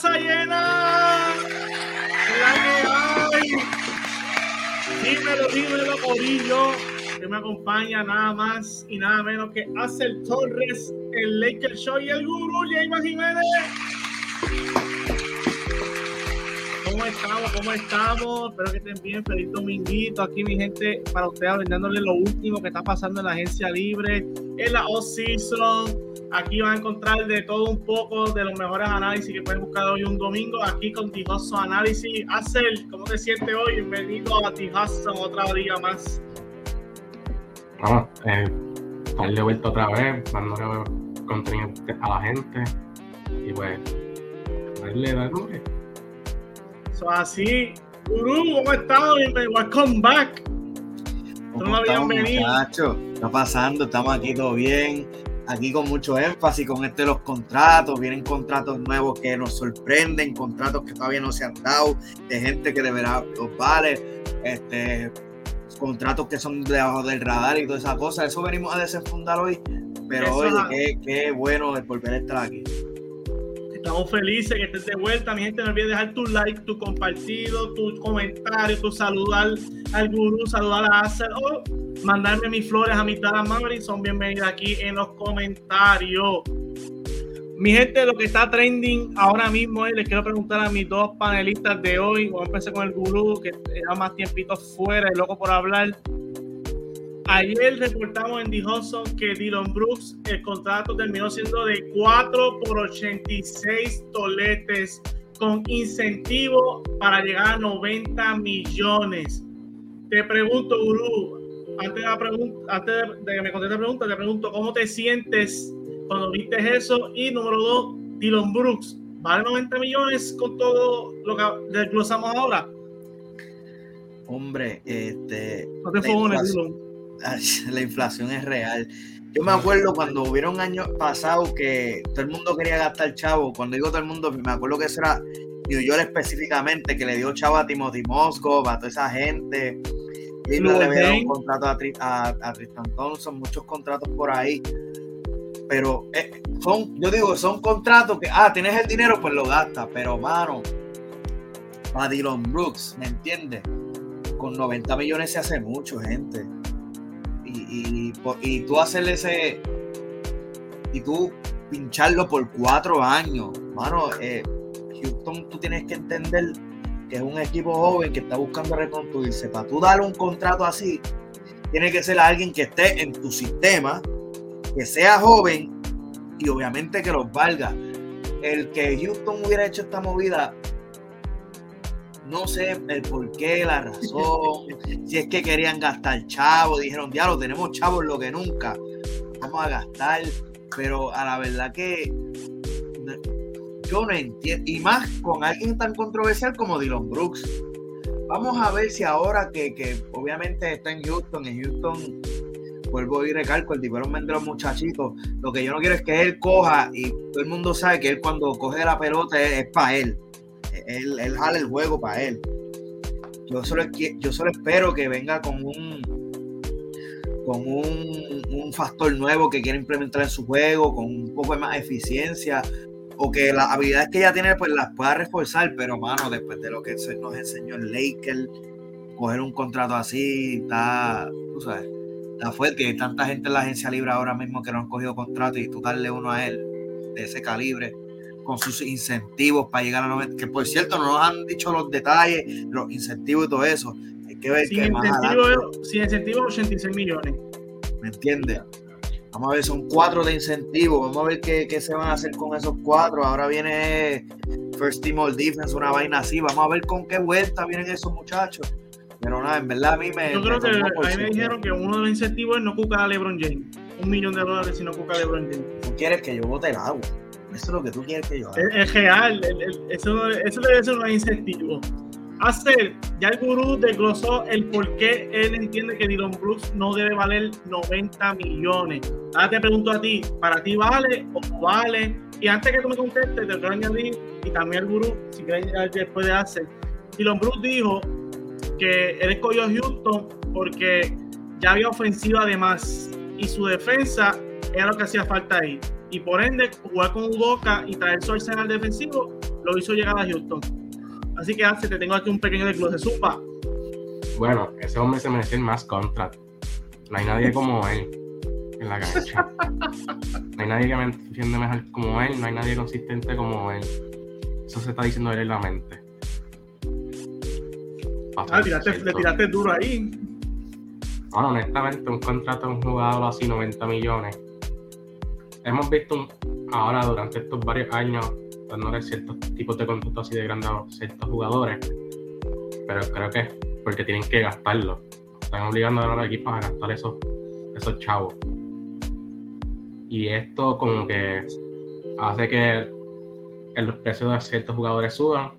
casa llena. La que hay. Dímelo, dímelo, Corillo. Que me acompaña nada más y nada menos que Axel Torres, el Lakers Show y el Guru, James Jiménez. ¿Cómo estamos? ¿Cómo estamos? Espero que estén bien. Feliz dominguito. Aquí, mi gente, para ustedes, brindándole lo último que está pasando en la agencia libre, en la off-season Aquí van a encontrar de todo un poco de los mejores análisis que pueden buscar hoy un domingo. Aquí con Tijoso Análisis. Acel, ¿cómo te sientes hoy? Bienvenido a Tijoso otra día más. Vamos, eh, estar de vuelta otra vez, dándole contenido a la gente y pues darle, darle. So, así, Guru, ¿cómo estás? Bienvenido, welcome back. ¿Cómo no estamos, muchachos? Está pasando, estamos aquí todo bien aquí con mucho énfasis con este los contratos, vienen contratos nuevos que nos sorprenden, contratos que todavía no se han dado, de gente que deberá los vale, este, contratos que son debajo del radar y toda esa cosa. Eso venimos a desenfundar hoy, pero oye, qué, qué bueno el volver a estar aquí. Estamos felices que estés de vuelta. Mi gente, no olvides dejar tu like, tu compartido, tu comentario, tu saludar al gurú, saludar a Acer o mandarme mis flores a mi Dallas. Son bienvenidas aquí en los comentarios. Mi gente, lo que está trending ahora mismo es, les quiero preguntar a mis dos panelistas de hoy. Voy a empezar con el gurú, que era más tiempito fuera y loco por hablar. Ayer reportamos en The que Dylan Brooks, el contrato terminó siendo de 4 por 86 toletes con incentivo para llegar a 90 millones. Te pregunto, Guru, antes de, antes de que me conteste la pregunta, te pregunto cómo te sientes cuando viste eso. Y número dos, Dylan Brooks, ¿vale 90 millones con todo lo que desglosamos ahora? Hombre, este. No te Dylan la inflación es real. Yo me acuerdo cuando hubieron años pasados que todo el mundo quería gastar chavo. Cuando digo todo el mundo, me acuerdo que eso era New York específicamente, que le dio chavo a Timothy Moscow, a toda esa gente. Y le dieron un contrato a, a, Tristan Thompson, muchos contratos por ahí. Pero eh, son, yo digo, son contratos que, ah, tienes el dinero, pues lo gastas. Pero, mano, para Dylan Brooks, ¿me entiendes? Con 90 millones se hace mucho, gente y, tú hacerle ese. Y tú pincharlo por cuatro años. Mano, eh, Houston, tú tienes que entender que es un equipo joven que está buscando reconstruirse. Para tú darle un contrato así, tiene que ser alguien que esté en tu sistema, que sea joven y obviamente que los valga. El que Houston hubiera hecho esta movida no sé el por qué, la razón, si es que querían gastar chavo, dijeron, diablo, tenemos chavos lo que nunca, vamos a gastar, pero a la verdad que yo no entiendo, y más con alguien tan controversial como Dylan Brooks. Vamos a ver si ahora que, que obviamente está en Houston, en Houston vuelvo y recalco, el tipo de los muchachitos. Lo que yo no quiero es que él coja y todo el mundo sabe que él cuando coge la pelota es para él él, él jala el juego para él. Yo solo, yo solo espero que venga con un con un, un, factor nuevo que quiera implementar en su juego, con un poco de más eficiencia, o que las habilidades que ella tiene pues las pueda reforzar, pero mano, después de lo que nos enseñó el Laker, coger un contrato así, está, tú sabes, está fuerte, hay tanta gente en la agencia libre ahora mismo que no han cogido contrato y tú darle uno a él de ese calibre con sus incentivos para llegar a 90, que por cierto no nos han dicho los detalles, los incentivos y todo eso. Hay que ver sin incentivo, sin incentivo 86 millones. ¿Me entiendes? Vamos a ver, son cuatro de incentivos. Vamos a ver qué, qué, se van a hacer con esos cuatro. Ahora viene First Team All Defense, una vaina así. Vamos a ver con qué vuelta vienen esos muchachos. Pero nada, en verdad a mí me. Yo creo que a mí me dijeron que uno de los incentivos es no cucar a LeBron James. Un millón de dólares si no cuca a LeBron James. Tú quieres que yo bote el agua. Eso es lo que tú quieres que yo haga. Es, real, eso, debe ser un incentivo. Hacer, ya el gurú desglosó el por qué él entiende que Dylan Brooks no debe valer 90 millones. Ahora te pregunto a ti, ¿para ti vale o no vale? Y antes que tú me contestes, te quiero añadir, y también el gurú, si quieres después de hacer, Dylan Brooks dijo que él escogió Houston porque ya había ofensiva además y su defensa era lo que hacía falta ahí y por ende jugar con Udoka y traer su arsenal defensivo lo hizo llegar a Houston. Así que hace, te tengo aquí un pequeño desglose. Zumba. Bueno, ese hombre se merece más contract. No hay nadie como él en la cancha. No hay nadie que me defiende mejor como él, no hay nadie consistente como él. Eso se está diciendo él en la mente. Ah, tiraste, le tiraste duro ahí. Bueno, honestamente, un contrato de un jugador así, 90 millones. Hemos visto ahora durante estos varios años, dándole ciertos tipos de contratos así de grandes ciertos jugadores, pero creo que porque tienen que gastarlo. Están obligando a los equipos a gastar esos, esos chavos. Y esto como que hace que los precios de ciertos jugadores suban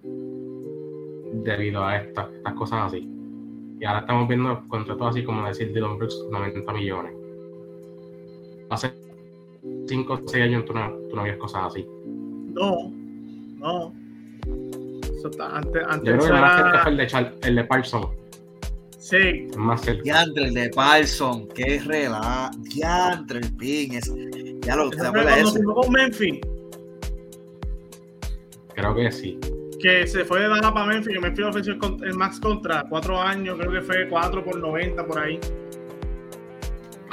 debido a estas, estas cosas así. Y ahora estamos viendo contratos así como decir Dylan Brooks, 90 millones. 5 o 6 años tú no, tú no cosas así. No, no. Eso está, antes, antes Yo creo que era... más cerca fue el de, Char el de Parson. Sí. Más cerca. Diantre, el de Parson, qué rela. Diantre, el pin. Es, ya lo te acuerdas de eso. con Memphis, Creo que sí. que se fue de Dallas para Memphis, que Memphis ofreció el, max contra cuatro años, creo que fue 4 por 90 por ahí.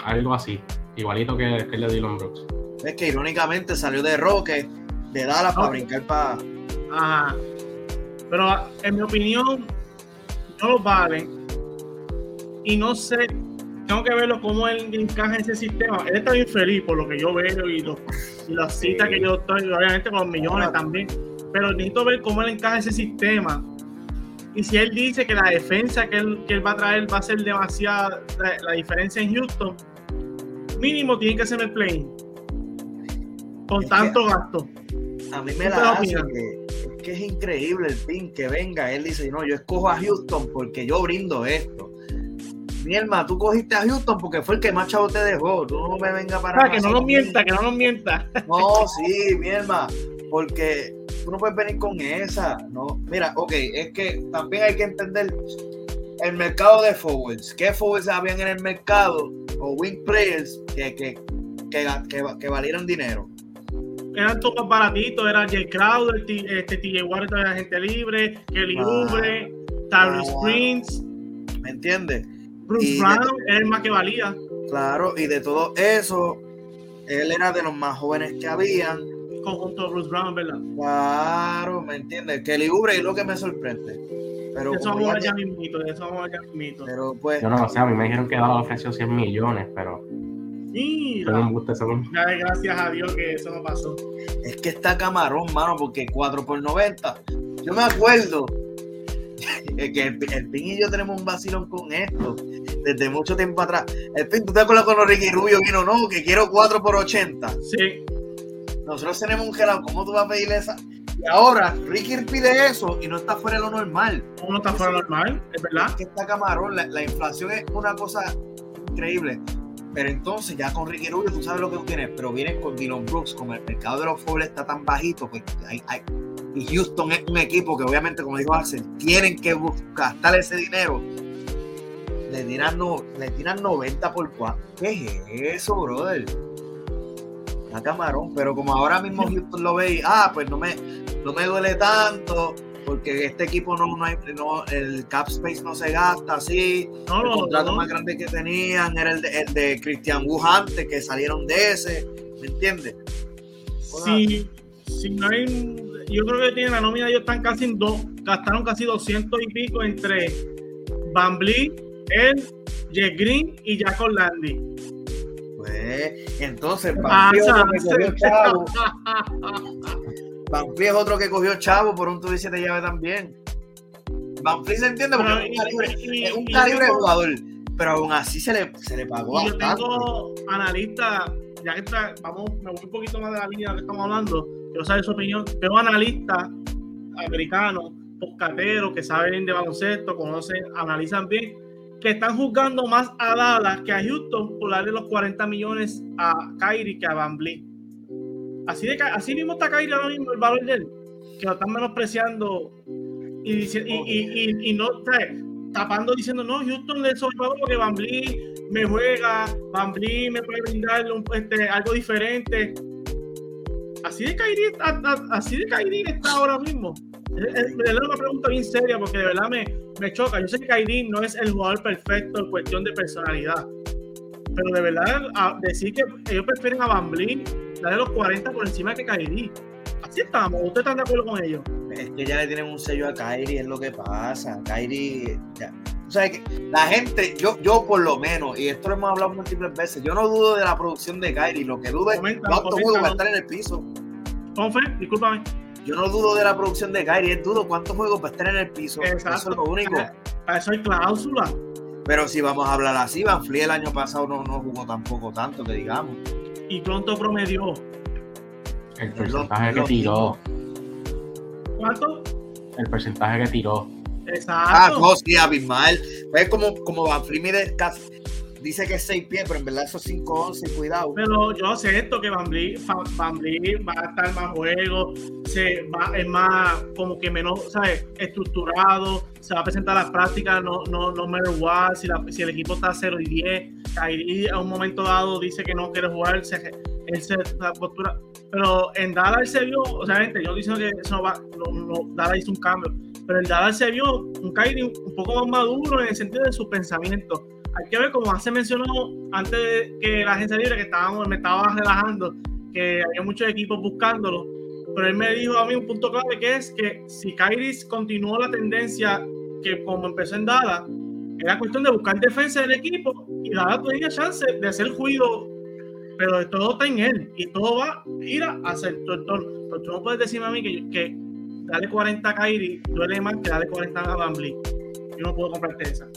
Algo así. Igualito que, que el de Dylan Brooks. Es que irónicamente salió de Roque, de Dallas, para brincar para. Ajá. Pero en mi opinión, no lo valen. Y no sé, tengo que verlo cómo él encaja en ese sistema. Él está bien feliz por lo que yo veo y, lo- y las citas que yo estoy, obviamente con los millones también. Pero necesito ver cómo él encaja en ese sistema. Y si él dice que la defensa que él, que él va a traer va a ser demasiada, la, la diferencia en Houston, mínimo tiene que ser el play con Es que- tanto gasto. A mí me ¿Tú la hace que, es que es increíble el pin que venga. Él dice, no, yo escojo a Houston porque yo brindo esto. Mi hermano, tú cogiste a Houston porque fue el que más chavo te dejó. Tú no me vengas para Ah, que no nos mienta, que no nos mienta. No, sí, mi hermano, porque tú no puedes venir con esa, ¿no? Mira, ok, es que también hay que entender el mercado de forwards. ¿Qué forwards habían en el mercado? O wing players que, que, que, que, que valieran dinero. Eran todos más baratitos, era Jay Crowder, T- este, TJ Warren de la gente libre, Kelly. Oubre, Tyrese. Prince, ¿Me entiendes? Bruce Brown, era el más que valía. Claro, y de todo eso, él era de los más jóvenes que habían. Conjunto de Bruce Brown, ¿verdad? Claro, ¿me entiendes? Kelly Oubre es lo que me sorprende. Pero, eso vamos a ver ya- ya mismito, de eso vamos a ver ya mismito. pero pues, Yo no sé, a mí me dijeron que Dallas ofreció 100 millones, pero Mira, un gusto según. ya, gracias a Dios que eso no pasó. Es que está camarón, mano, porque 4 por 90. Yo me acuerdo que el, el Pin y yo tenemos un vacilón con esto desde mucho tiempo atrás. El Pin, ¿tú te acuerdas cuando Ricky Rubio vino? No, que quiero 4 por 80. Sí, Nosotros tenemos un gelado, ¿cómo tú vas a pedirle esa? Y ahora Ricky pide eso y no está fuera de lo normal. uno está fuera normal, es verdad. Es que está camarón, la, la inflación es una cosa increíble. Pero entonces ya con Ricky Rubio tú sabes lo que tú tienes, pero vienes con Dylan Brooks, como el mercado de los foles está tan bajito, pues hay, hay- y Houston es un equipo que obviamente, como dijo Axel, tienen que gastar ese dinero. Le tiran, no, le tiran 90 por 4. ¿Qué es eso, brother? Está camarón, pero como ahora mismo Houston lo ve y, ah, pues no me, no me duele tanto, porque este equipo no, no hay, no, el cap space no se gasta así. No, El contrato no. más grande que tenían era el de, el de Christian Wu antes, que salieron de ese, ¿me entiendes? Si, si no hay, yo creo que tienen la nómina, ellos están casi en dos, gastaron casi 200 y pico entre Van Vliet, él, Jeff Green y Jack Orlandi. Pues, entonces, Ah, Van Fleet es otro que cogió chavo. Por un tubo y siete llaves también. Van Fleet se entiende porque Pero, es un calibre, y- es un y- calibre de y- jugador, pero aún así se le, se le pagó Y yo tengo analistas, ya que está, vamos, me voy un poquito más de la línea de la que estamos hablando, quiero saber su opinión. Tengo analistas americanos, poscateros, que saben de baloncesto, conocen, analizan bien, que están juzgando más a Dallas que a Houston por darle los 40 millones a Kyrie que a Van Vliet. Así, de, así mismo está Kyrie ahora mismo, el valor de él, que lo están menospreciando y, dice- y, y, y- no, tapando diciendo, no, Houston le sobrepago porque Van Vliet me juega, Van Vliet me puede brindar este, algo diferente. Así de Kyrie, está ahora mismo. Es, una pregunta bien seria porque de verdad me, me choca. Yo sé que Kyrie no es el jugador perfecto en cuestión de personalidad. Pero de verdad, decir que ellos prefieren a Van darle los 40 por encima que Kyrie. Así estamos. ¿Ustedes están de acuerdo con ellos? Es que ya le tienen un sello a Kyrie, es lo que pasa. Kyrie. O sea, que la gente, yo, yo por lo menos, y esto lo hemos hablado múltiples veces, yo no dudo de la producción de Kyrie. Lo que dudo es cuántos juegos va a estar en el piso. ¿Cómo fue? Discúlpame. Yo no dudo de la producción de Kyrie, es dudo cuántos juegos va a estar en el piso. Exacto. Eso es lo único. Para eso hay cláusula. Pero si vamos a hablar así, Van Flee el año pasado no, no jugó tampoco tanto, que digamos. ¿Y cuánto promedió? El porcentaje que tiró. ¿Cuánto? El porcentaje que tiró. Exacto. Ah, no, sí, abismal. Pues como, como Van Flee mide casi dice que es 6 pies, pero en verdad esos 5 11, cuidado. Pero yo acepto que Van Vliet, va a estar más juego, se va, es más como que menos, ¿sabes? Estructurado, se va a presentar las prácticas, no, no, no matter what, si, la, si el equipo está 0 y 10, ahí a un momento dado dice que no quiere jugar, se, él se la postura. Pero en Dallas se vio, o sea, gente, yo diciendo que eso va, no, no, Dallas hizo un cambio, pero en Dallas se vio un Kyrie un poco más maduro en el sentido de sus pensamientos hay que ver, como hace mencionó antes de que la agencia libre, que estábamos, me estaba relajando, que había muchos equipos buscándolo, pero él me dijo a mí un punto clave que es que si Kairis continuó la tendencia que como empezó en Dada, era cuestión de buscar defensa del equipo y Dada tenía chance de hacer juicio, pero todo está en él y todo va a ir a hacer todo Pero tú no puedes decirme a mí que, que darle 40 a Kairi duele más que darle 40 a Bambly. Yo no puedo comprarte esa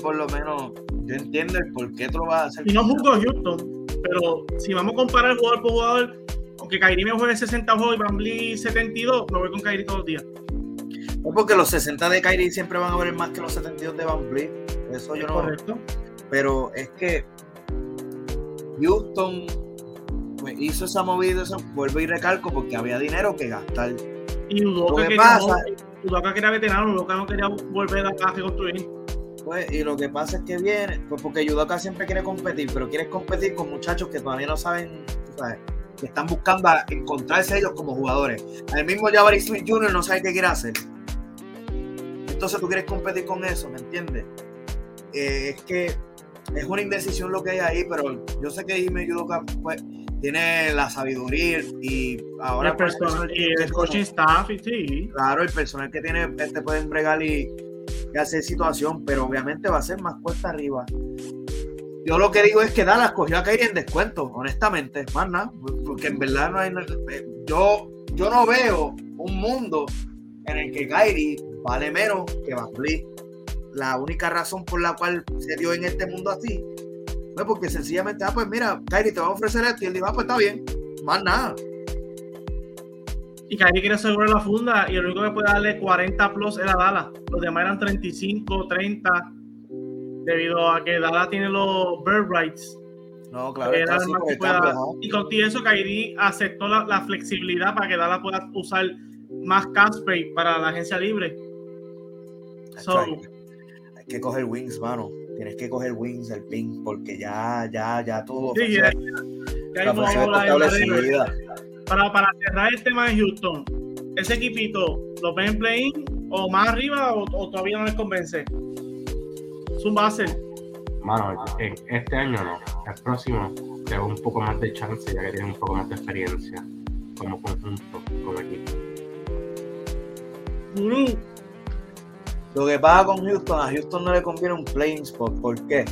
por lo menos, yo entiendo el por qué tú lo vas a hacer. Y no juzgo a Houston, pero si vamos a comparar jugador por jugador, aunque Kyrie me juegue 60 juegos y Bambly 72, me voy con Kyrie todos los días. No, porque los 60 de Kyrie siempre van a valer más que los 72 de Van Eso yo no. Correcto. Pero es que Houston pues, hizo esa movida, eso, vuelvo y recalco, porque había dinero que gastar. Y Udoka que pasa, que era veterano, Udoka no quería volver a, a reconstruir. Pues, y lo que pasa es que viene, pues porque Yudoka siempre quiere competir, pero quiere competir con muchachos que todavía no saben, sabes, que están buscando encontrarse ellos como jugadores. El mismo Jabari Smith Jr. no sabe qué quiere hacer. Entonces tú quieres competir con eso, ¿me entiendes? Eh, es que es una indecisión lo que hay ahí, pero yo sé que Jimmy Yudoka pues, tiene la sabiduría y ahora el personal y el coaching staff y sí. Claro, el personal que tiene este pueden bregar y que hacer situación, pero obviamente va a ser más cuesta arriba. Yo lo que digo es que Dallas cogió a Kyrie en descuento, honestamente, más nada, porque en verdad no hay. Yo, yo no veo un mundo en el que Kyrie vale menos que Van La única razón por la cual se dio en este mundo así fue porque sencillamente, ah, pues mira, Kyrie te va a ofrecer esto y él dijo, ah, pues está bien, más nada. Y Kyrie quiere asegurar la funda y el único que puede darle 40 plus era Dallas. Los demás eran 35, 30, debido a que Dallas tiene los bird rights. No, claro. y con eso, Kyrie aceptó la, flexibilidad para que Dallas pueda usar más Casper para la agencia libre. hay que coger wings, mano. Tienes que coger wings, el ping, porque ya, ya, ya todo. Sí, ya, ya, para, para cerrar el tema de Houston, ¿ese equipito lo ven en play o más arriba o, todavía no les convence? Es un base. Mano, este año no. El próximo tengo un poco más de chance ya que tiene un poco más de experiencia como conjunto, como equipo. Lo que pasa con Houston, a Houston no le conviene un playing spot. ¿Por qué?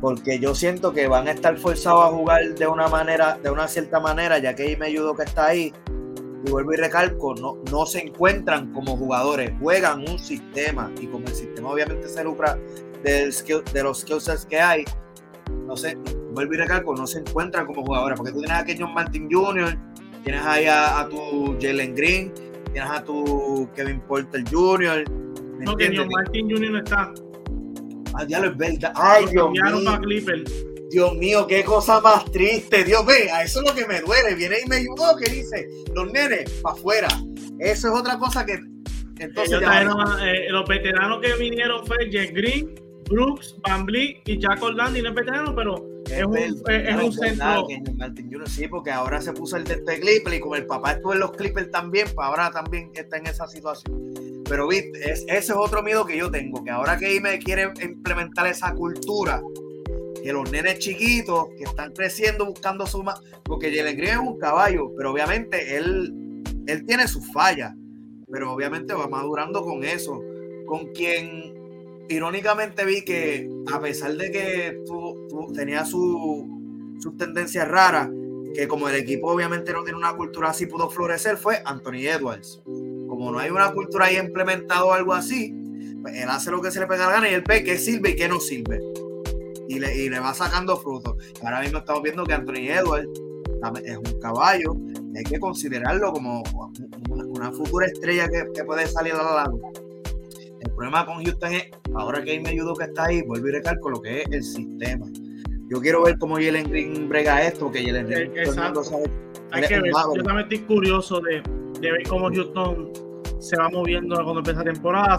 Porque yo siento que van a estar forzados a jugar de una manera, de una cierta manera, ya que ahí me ayudó que está ahí. Y vuelvo y recalco, no, no se encuentran como jugadores, juegan un sistema y como el sistema obviamente se lucra del de los skills que hay, no sé, vuelvo y recalco, no se encuentran como jugadores, porque tú tienes a Kenyon Martin Jr., tienes ahí a, tu Jalen Green, tienes a tu Kevin Porter Jr. no, Kenyon Martin Jr. no está. Ay, es verdad. Ay, Dios mío. Dios mío, qué cosa más triste. Dios, vea, eso es lo que me duele. Viene y me ayudó, que dice, los nenes, para afuera. Eso es otra cosa que. Entonces, eh, los veteranos que vinieron fue Jeff Green, Brooks, Van y Jack Orlando, y no es veterano, pero Es un, es, un centro. Sí, porque ahora se puso el de este Clipper y como el papá estuvo en los Clippers también, pues ahora también está en esa situación. Pero viste, ese es otro miedo que yo tengo, que ahora que me quiere implementar esa cultura, que los nenes chiquitos que están creciendo buscando su... Porque Jalen Green es un caballo, pero obviamente él, él tiene sus fallas, pero obviamente va madurando con eso. Con quien irónicamente vi que a pesar de que tú, tenía su, sus tendencias raras, que como el equipo obviamente no tiene una cultura así, pudo florecer, fue Anthony Edwards. Como no hay una cultura ahí implementado o algo así, pues él hace lo que se le pega la gana y él ve qué sirve y qué no sirve. Y le, y le va sacando frutos. Ahora mismo estamos viendo que Anthony Edwards es un caballo, hay que considerarlo como una, futura estrella que, que puede salir a la luz. El problema con Houston es, ahora que ahí me ayudó que está ahí, vuelvo y recalco lo que es el sistema. Yo quiero ver cómo Jalen Green brega esto, porque Jalen Green Exacto. Hay que ver. Yo también estoy curioso de, de, ver cómo Houston se va moviendo cuando empieza la temporada.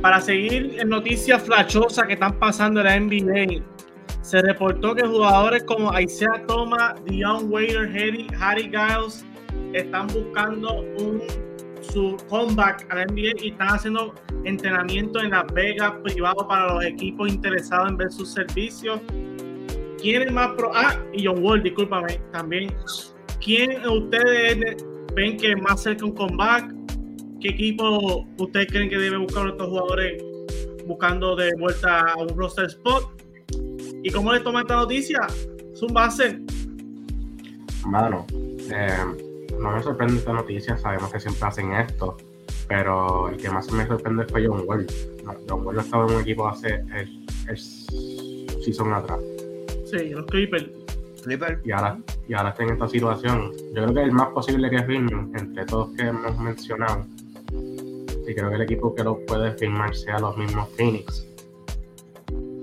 para seguir en noticias flashosas que están pasando en la NBA, se reportó que jugadores como Isaiah Thomas, Dion Waiter, Harry, Harry Giles están buscando un su comeback a la NBA y están haciendo entrenamiento en Las Vegas privado para los equipos interesados en ver sus servicios. ¿Quién es más pro? Ah, y John Wall, discúlpame, también. ¿Quién ustedes ven que más cerca un comeback? ¿Qué equipo ustedes creen que debe buscar a estos jugadores buscando de vuelta a un roster spot? ¿Y cómo les toma esta noticia? ¿Es un base? Mano, eh, no me sorprende esta noticia, sabemos que siempre hacen esto, pero el que más me sorprende fue John Wall. John Wall estaba en un equipo hace el, el season atrás. Sí, los Clippers. Y ahora, y ahora está en esta situación. Yo creo que es más posible que firmen entre todos que hemos mencionado. Y creo que el equipo que lo puede firmar sea los mismos Phoenix.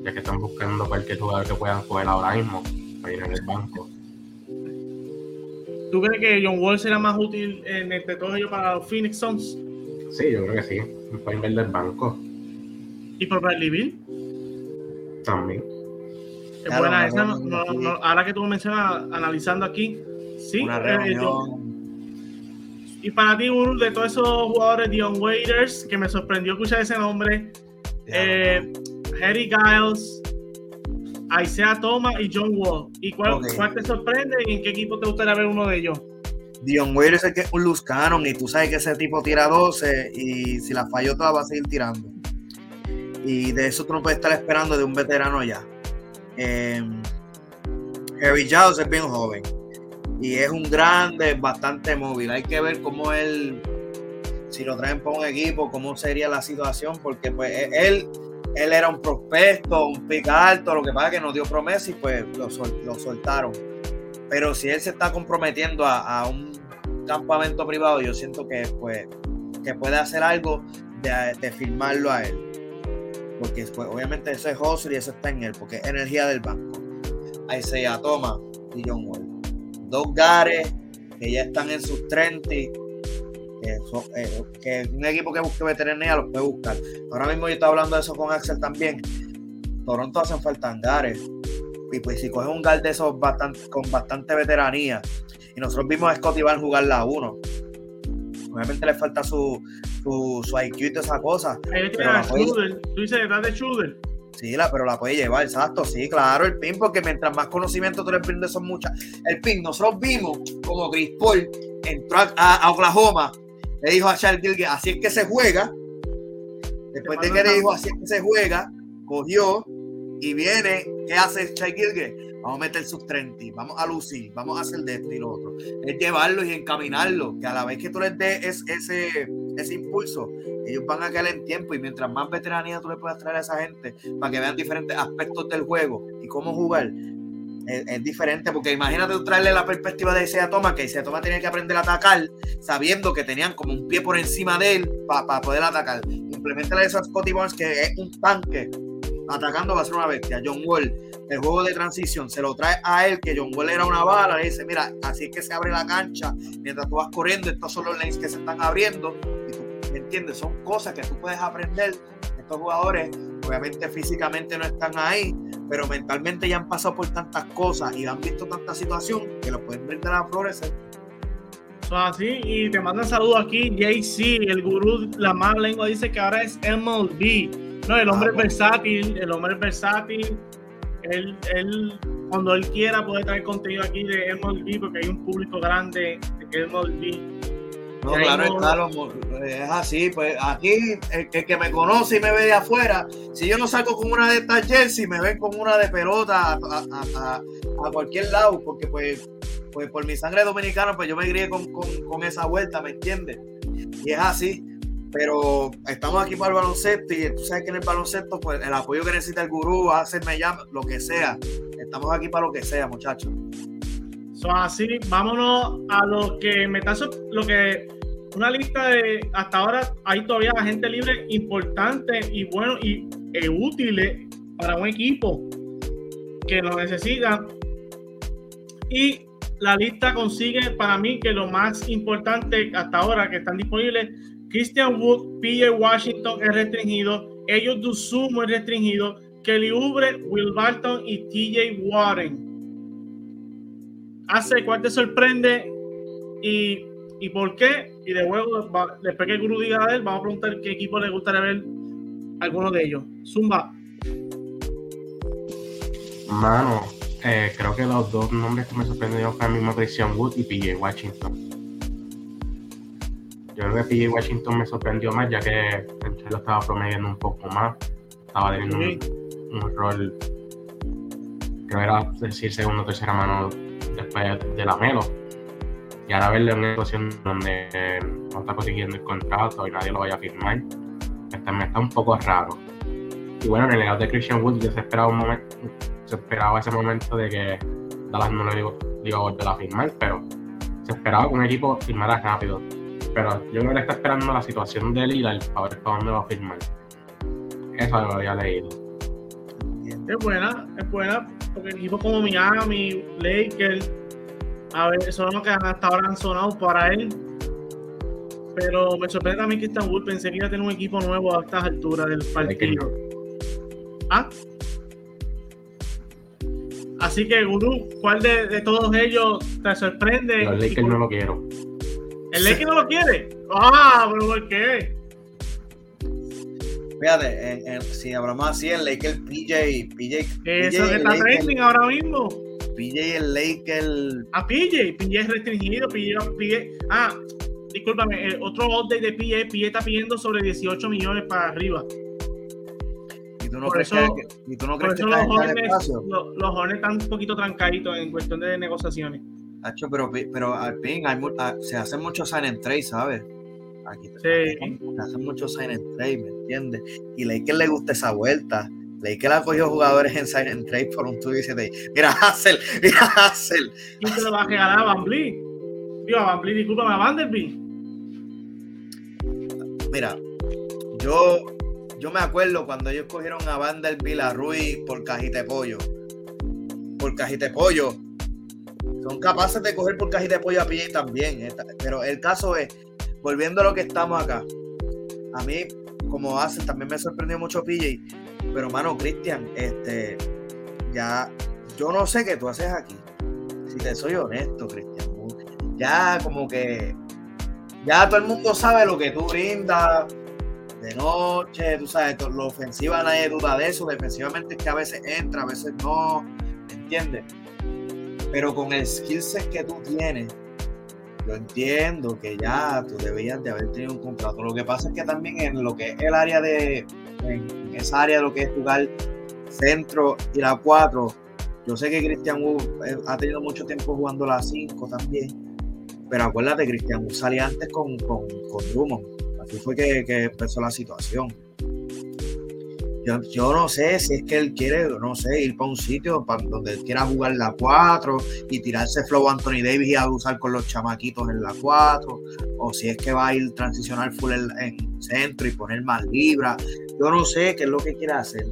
Ya que están buscando cualquier jugador que puedan jugar ahora mismo para ir en el banco. ¿Tú crees que John Wall será más útil en entre todos ellos para los Phoenix Suns? Sí, yo creo que sí. Pueden ver del banco. ¿Y por Bradley Bill? También. Es buena esa. ahora que tú me mencionas, analizando aquí, sí. Eh, y para ti, Uru, de todos esos jugadores, Dion Waiters, que me sorprendió escuchar ese nombre, eh, Harry Giles, Isaiah Thomas y John Wall. ¿Y cuál, te sorprende y en qué equipo te gustaría ver uno de ellos? Dion Wade es que es un Luz Cannon y tú sabes que ese tipo tira 12 y si la falló toda va a seguir tirando. Y de eso tú no puedes estar esperando de un veterano ya. Em, Harry Giles es bien joven y es un grande, bastante móvil. Hay que ver cómo él, si lo traen para un equipo, cómo sería la situación, porque pues e-, él él era un prospecto, un pick alto, lo que pasa que nos dio promesa y pues lo, soltaron. Pero si él se está comprometiendo a, un campamento privado, yo siento que, pues, que puede hacer algo de, firmarlo a él. Porque pues, obviamente eso es hustle y eso está en él, porque es energía del banco. Ahí se llama Toma y John Wall. Dos gares que ya están en sus 30 eh, que un equipo que busque veterinaria los puede buscar. Ahora mismo yo estoy hablando de eso con Axel también. Toronto hacen falta hangares. Y pues si coges un gal de esos bastante, con bastante veteranía, y nosotros vimos a Scotty Van jugar la 1. Obviamente le falta su, su, su IQ y toda esa cosa. Tú dices de Schroeder. Sí, la, pero la puede llevar, exacto, sí, claro, el pin, porque mientras más conocimiento tú le brindes son muchas. El pin, nosotros vimos como Chris Paul entró a Oklahoma le dijo a Charles Gilgit, así es que se juega. Después de que le dijo, así es que se juega, cogió y viene, ¿qué hace Charles Gilgit? Vamos a meter sus 30, vamos a lucir, vamos a hacer de esto y lo otro. Es llevarlo y encaminarlo, que a la vez que tú les des ese, ese impulso, ellos van a caer en tiempo y mientras más veteranía tú le puedas traer a esa gente para que vean diferentes aspectos del juego y cómo jugar, es, diferente, porque imagínate traerle la perspectiva de Isaiah Toma, que Isaiah Toma tenía que aprender a atacar, sabiendo que tenían como un pie por encima de él para poder atacar. Implementale eso a Scotty Barnes, que es un tanque, atacando va a ser una bestia. John Wall, el juego de transición, se lo trae a él, que John Wall era una bala, le dice, mira, así es que se abre la cancha, mientras tú vas corriendo, estos son los lanes que se están abriendo, y tú, ¿me entiendes? Son cosas que tú puedes aprender estos jugadores, obviamente físicamente no están ahí, pero mentalmente ya han pasado por tantas cosas y han visto tanta situación que lo pueden brindar a florecer. así, y te mandan saludos aquí, JC, el gurú, la mala lengua, dice que ahora es MLB. No, el hombre es versátil, el hombre es versátil. Él, él, cuando él quiera, puede traer contenido aquí de MLB porque hay un público grande de MLB. No, claro, es así, pues aquí el que, me conoce y me ve de afuera, si yo no saco con una de estas jersey, me ven con una de pelota a, cualquier lado, porque pues, pues por mi sangre dominicana, pues yo me crié con, esa vuelta, ¿me entiendes? Y es así, pero estamos aquí para el baloncesto y tú sabes que en el baloncesto, pues el apoyo que necesita el gurú, hacerme llama, lo que sea, estamos aquí para lo que sea, muchachos. Así, vámonos a lo que me está lo que una lista de hasta ahora hay todavía gente libre importante y bueno y e útiles para un equipo que lo necesita y la lista consigue para mí que lo más importante hasta ahora que están disponibles Christian Wood, PJ Washington es restringido, ellos Dusumo es restringido, Kelly Oubre, Will Barton y TJ Warren hace cuál te sorprende y, y por qué. Y de luego, después que el gurú diga a él, vamos a preguntar qué equipo le gustaría ver alguno de ellos. Zumba. Mano, eh, creo que los dos nombres que me sorprendieron fueron mismo Christian Wood y PJ Washington. Yo creo que PJ Washington me sorprendió más, ya que lo estaba promediando un poco más. Estaba teniendo un, un, rol, creo que era decir segundo o tercera mano después de la Melo. Y ahora verle una situación donde no está consiguiendo el contrato y nadie lo vaya a firmar, este me está un poco raro. Y bueno, en el legado de Christian Wood yo se esperaba un momento, se esperaba ese momento de que Dallas no le iba a volver a firmar, pero se esperaba que un equipo firmara rápido. Pero yo creo que le está esperando la situación de Lillard para ver para dónde va a firmar. Eso lo había leído. Es buena, es buena, porque equipos como Miami, Lakers, a ver, son los que hasta ahora han sonado para él. Pero me sorprende también que Istanbul pensé que iba a tener un equipo nuevo a estas alturas del partido. ¿Ah? Así que, Guru, ¿cuál de, todos ellos te sorprende? El Lakers no lo quiero. ¿El Lakers no lo quiere? Ah, pero ¿por qué? Fíjate, si hablamos así, el Lakers PJ, PJ. Eso PJ, está trending ahora mismo. PJ el Lakers. Ah, PJ, PJ es restringido, PJ, PJ. Ah, discúlpame, otro update de PJ, PJ está pidiendo sobre 18 millones para arriba. ¿Y tú no crees que, ¿y tú no crees que los, jóvenes, los, los, jóvenes están un poquito trancaditos en cuestión de negociaciones. Hacho, pero, pero al fin hay, ah, se hacen muchos sign and trade, ¿sabes? Aquí sí. hacen muchos sign and trade, ¿me entiendes? Y Lakers le gusta esa vuelta. Lakers ha cogido jugadores en sign and trade por un tubo y dice, mira Hassel, mira Hassel. ¿Quién te lo va a regalar a Van Digo, a Van discúlpame, a Vanderbilt. Mira, yo, yo me acuerdo cuando ellos cogieron a Vanderbilt a Ruiz por cajita de pollo. Por cajita de pollo. Son capaces de coger por cajita de pollo a pie también. Pero el caso es, volviendo a lo que estamos acá, a mí, como hacen, también me sorprendió mucho PJ, pero mano, Cristian, este, ya, yo no sé qué tú haces aquí, si te soy honesto, Cristian, ya como que, ya todo el mundo sabe lo que tú brindas de noche, tú sabes, lo ofensiva nadie duda de eso, defensivamente es que a veces entra, a veces no, ¿entiendes? Pero con el skill set que tú tienes, yo entiendo que ya tú debías de haber tenido un contrato. Lo que pasa es que también en lo que es el área de, en esa área de lo que es jugar centro y la 4, yo sé que Cristian Wu eh, ha tenido mucho tiempo jugando la 5 también, pero acuérdate, Cristian Wu salía antes con, con, con Drummond. Así fue que, que empezó la situación. Yo, no sé si es que él quiere, no sé, ir para un sitio para donde él quiera jugar la 4 y tirarse flow Anthony Davis y abusar con los chamaquitos en la 4, o si es que va a ir transicionar full en, centro y poner más libras. Yo no sé qué es lo que quiere hacer.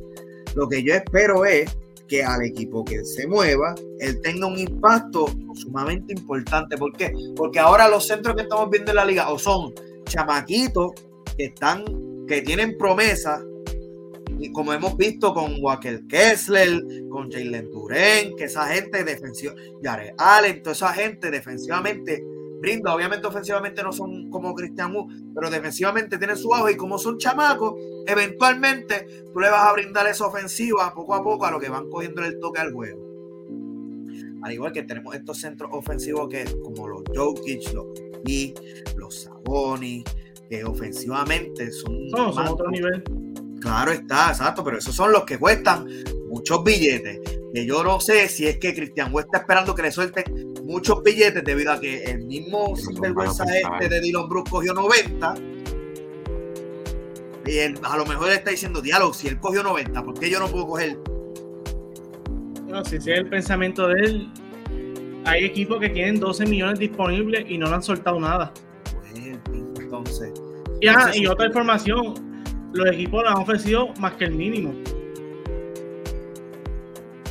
Lo que yo espero es que al equipo que se mueva, él tenga un impacto sumamente importante. ¿Por qué? Porque ahora los centros que estamos viendo en la liga o son chamaquitos que están, que tienen promesa y como hemos visto con Walker Kessler, con Jalen Duren, que esa gente defensiva, Jared Allen, toda esa gente defensivamente brinda. Obviamente, ofensivamente no son como Christian Wu, pero defensivamente tienen su bajo y como son chamacos, eventualmente tú le vas a brindar esa ofensiva poco a poco a lo que van cogiendo el toque al juego. Al igual que tenemos estos centros ofensivos que como los Jokic, los y los Sabonis, que ofensivamente son, no, son otro nivel. Claro está, exacto, pero esos son los que cuestan muchos billetes. Que yo no sé si es que Cristian West está esperando que le suelten muchos billetes debido a que el mismo sinvergüenza este de Dylan Brooks cogió 90. Y él, a lo mejor le está diciendo, diálogo, si él cogió 90, ¿por qué yo no puedo coger? No, si ese es el pensamiento de él, hay equipos que tienen 12 millones disponibles y no le han soltado nada. Pues, entonces. Ya, y otra información, los equipos le han ofrecido más que el mínimo.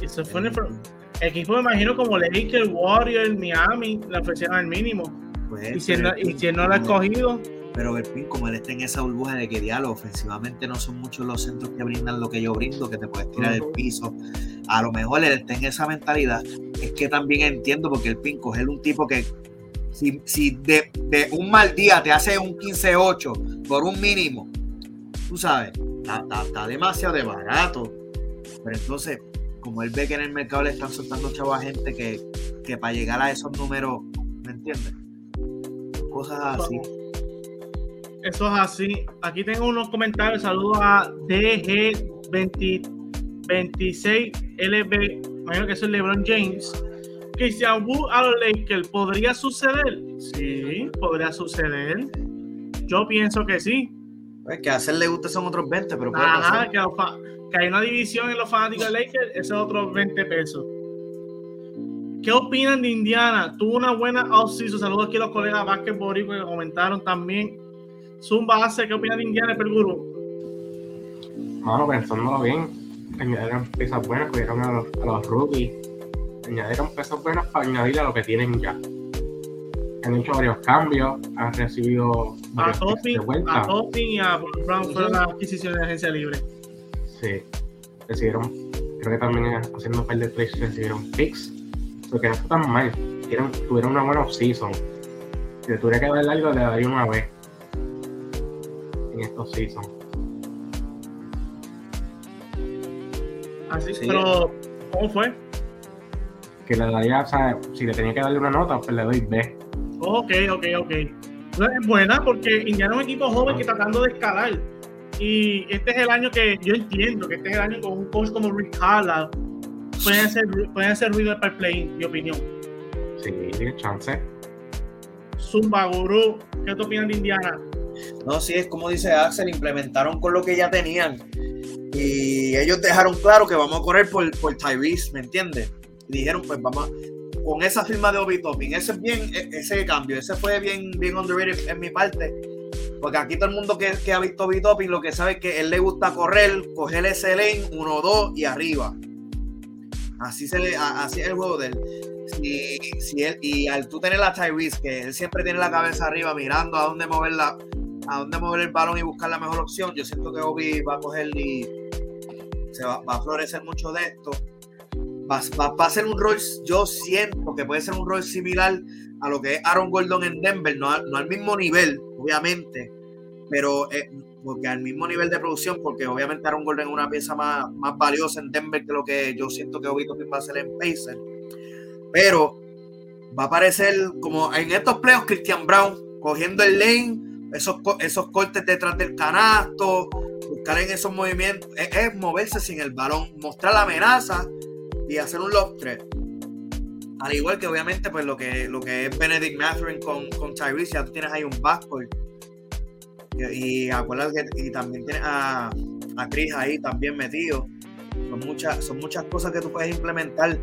Eso fue el, equipo, me imagino, como Lakers, Warriors, Miami, le ofrecieron el mínimo. Pues, y si, él, no lo ha escogido. Pero Verpin, como él está en esa burbuja de que diálogo, ofensivamente no son muchos los centros que brindan lo que yo brindo, que te puedes tirar del piso. A lo mejor él está en esa mentalidad. Es que también entiendo, porque el Pinco es un tipo que si, si de, de, un mal día te hace un 15-8 por un mínimo, tú sabes, está, demasiado de barato. Pero entonces, como él ve que en el mercado le están soltando chavo a gente que, que para llegar a esos números, ¿me entiendes? Cosas así. Eso es así. Aquí tengo unos comentarios. Saludos a DG26LB. Imagino que es el LeBron James. Christian Wood a los Lakers. ¿Podría suceder? Sí, podría suceder. Yo pienso que sí. Pues que a hacer le guste son otros 20, pero puede Ajá, que, que, hay una división en los fanáticos de Lakers, ese es otros 20 pesos. ¿Qué opinan de Indiana? Tuvo una buena offseason. Saludos aquí a los colegas Vázquez que comentaron también. Zumba hace, ¿qué opinan de Indiana, Perguro? Mano, pensándolo bien, añadieron piezas buenas, cogieron a los, a los rookies, añadieron piezas buenas para añadir a lo que tienen ya han hecho varios cambios, han recibido a Topping, a Topping y a Brown fueron las adquisiciones de agencia libre. Sí, recibieron, creo que también haciendo un par de trades recibieron picks, porque no fue tan mal, tuvieron, tuvieron una buena off-season. Si le tuviera que dar algo, le daría una vez en estos seasons. Así, sí. pero ¿cómo fue? Que le daría, o sea, si le tenía que darle una nota, pues le doy B Ok, ok, ok. Es buena porque Indiana es un equipo joven que está tratando de escalar. Y este es el año que yo entiendo que este es el año con un coach como Rick Carla pueden hacer, pueden hacer ruido para el play, mi opinión. Sí, tiene chance. Zumba Guru, ¿qué te opinas de Indiana? No, sí, es como dice Axel, implementaron con lo que ya tenían. Y ellos dejaron claro que vamos a correr por, por Tyrese, ¿me entiendes? Y dijeron, pues vamos, con esa firma de Obi Topping. Ese es bien, e, ese cambio, ese fue bien, bien underrated en mi parte. Porque aquí todo el mundo que, que ha visto Obi Topping lo que sabe es que él le gusta correr, coger ese lane, uno, dos y arriba. Así, se le, así es el juego de él. Y al tú tener la Tyrese, que él siempre tiene la cabeza arriba mirando a dónde mover la, a dónde mover el balón y buscar la mejor opción, yo siento que Obi va a coger y se va a florecer mucho de esto va, a ser un rol, yo siento que puede ser un rol similar a lo que es Aaron Gordon en Denver, no, al mismo nivel, obviamente, pero eh, porque al mismo nivel de producción, porque obviamente Aaron Gordon es una pieza más, más valiosa en Denver que lo que yo siento que Obito va a ser en Pacers, pero va a aparecer como en estos playoffs Christian Brown cogiendo el lane, esos, esos cortes detrás del canasto, buscar en esos movimientos, es, es moverse sin el balón, mostrar la amenaza y hacer un lob 3. Al igual que obviamente pues lo que, lo que es Benedict Mathurin con, con Tyrese, ya tú tienes ahí un backcourt. Y, y acuérdate que y también tienes a, a Chris ahí también metido. Son muchas, son muchas cosas que tú puedes implementar.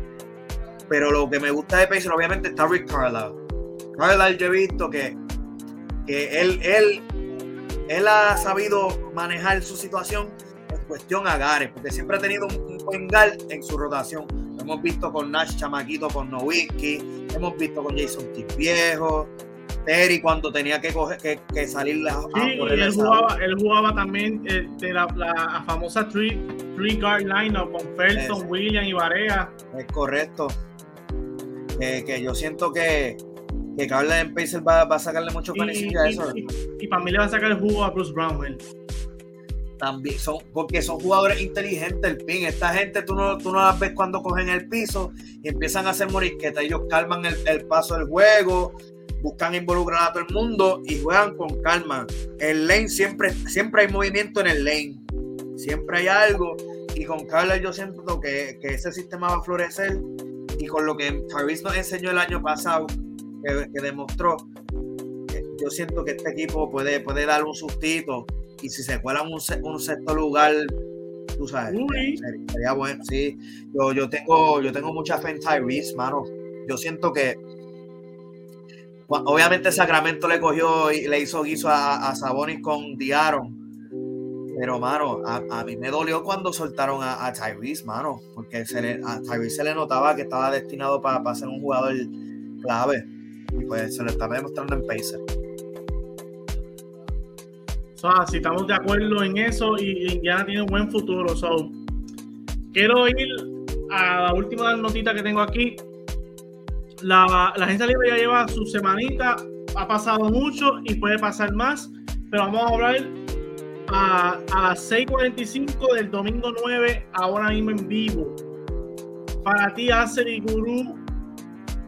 Pero lo que me gusta de Pacers obviamente está Rick Carlisle. Carlisle yo he visto que, que él, él, él ha sabido manejar su situación cuestión Agares, porque siempre ha tenido un, buen gal en su rotación. Lo hemos visto con Nash Chamaquito, con Nowitzki, hemos visto con Jason T. Viejo, Terry cuando tenía que, coger, que, salir la, sí, él, jugaba, él jugaba también eh, de la, la, famosa three, three guard lineup con Felton, William y Barea. Es correcto. que yo siento que, que Carla Pacer va, va, a sacarle mucho beneficio a eso. Y, para mí le va a sacar el jugo a Bruce Brownwell. También son, porque son jugadores inteligentes, el pin. Esta gente tú no, tú no las ves cuando cogen el piso y empiezan a hacer morisqueta. Ellos calman el, el paso del juego, buscan involucrar a todo el mundo y juegan con calma. El lane siempre, siempre hay movimiento en el lane. Siempre hay algo. Y con Carla yo siento que, que ese sistema va a florecer. Y con lo que Tyrese nos enseñó el año pasado, que, demostró, yo siento que este equipo puede, puede dar un sustito y si se cuelan un, un sexto lugar, tú sabes, sería, bueno. Sí, yo, yo, tengo, yo tengo mucha fe en Tyrese, mano. Yo siento que obviamente Sacramento le cogió y le hizo guiso a, a Sabonis con Diaron. Pero, mano, a, mí me dolió cuando soltaron a, a Tyrese, mano, porque se a Tyrese se le notaba que estaba destinado para ser un jugador clave. Y pues se lo está demostrando en Pacer. Si estamos de acuerdo en eso y ya tiene un buen futuro. quiero ir a la última notita que tengo aquí. La, la agencia libre ya lleva su semanita, ha pasado mucho y puede pasar más, pero vamos a hablar a, a las 6:45 del domingo 9, ahora mismo en vivo. Para ti, Acer y Guru,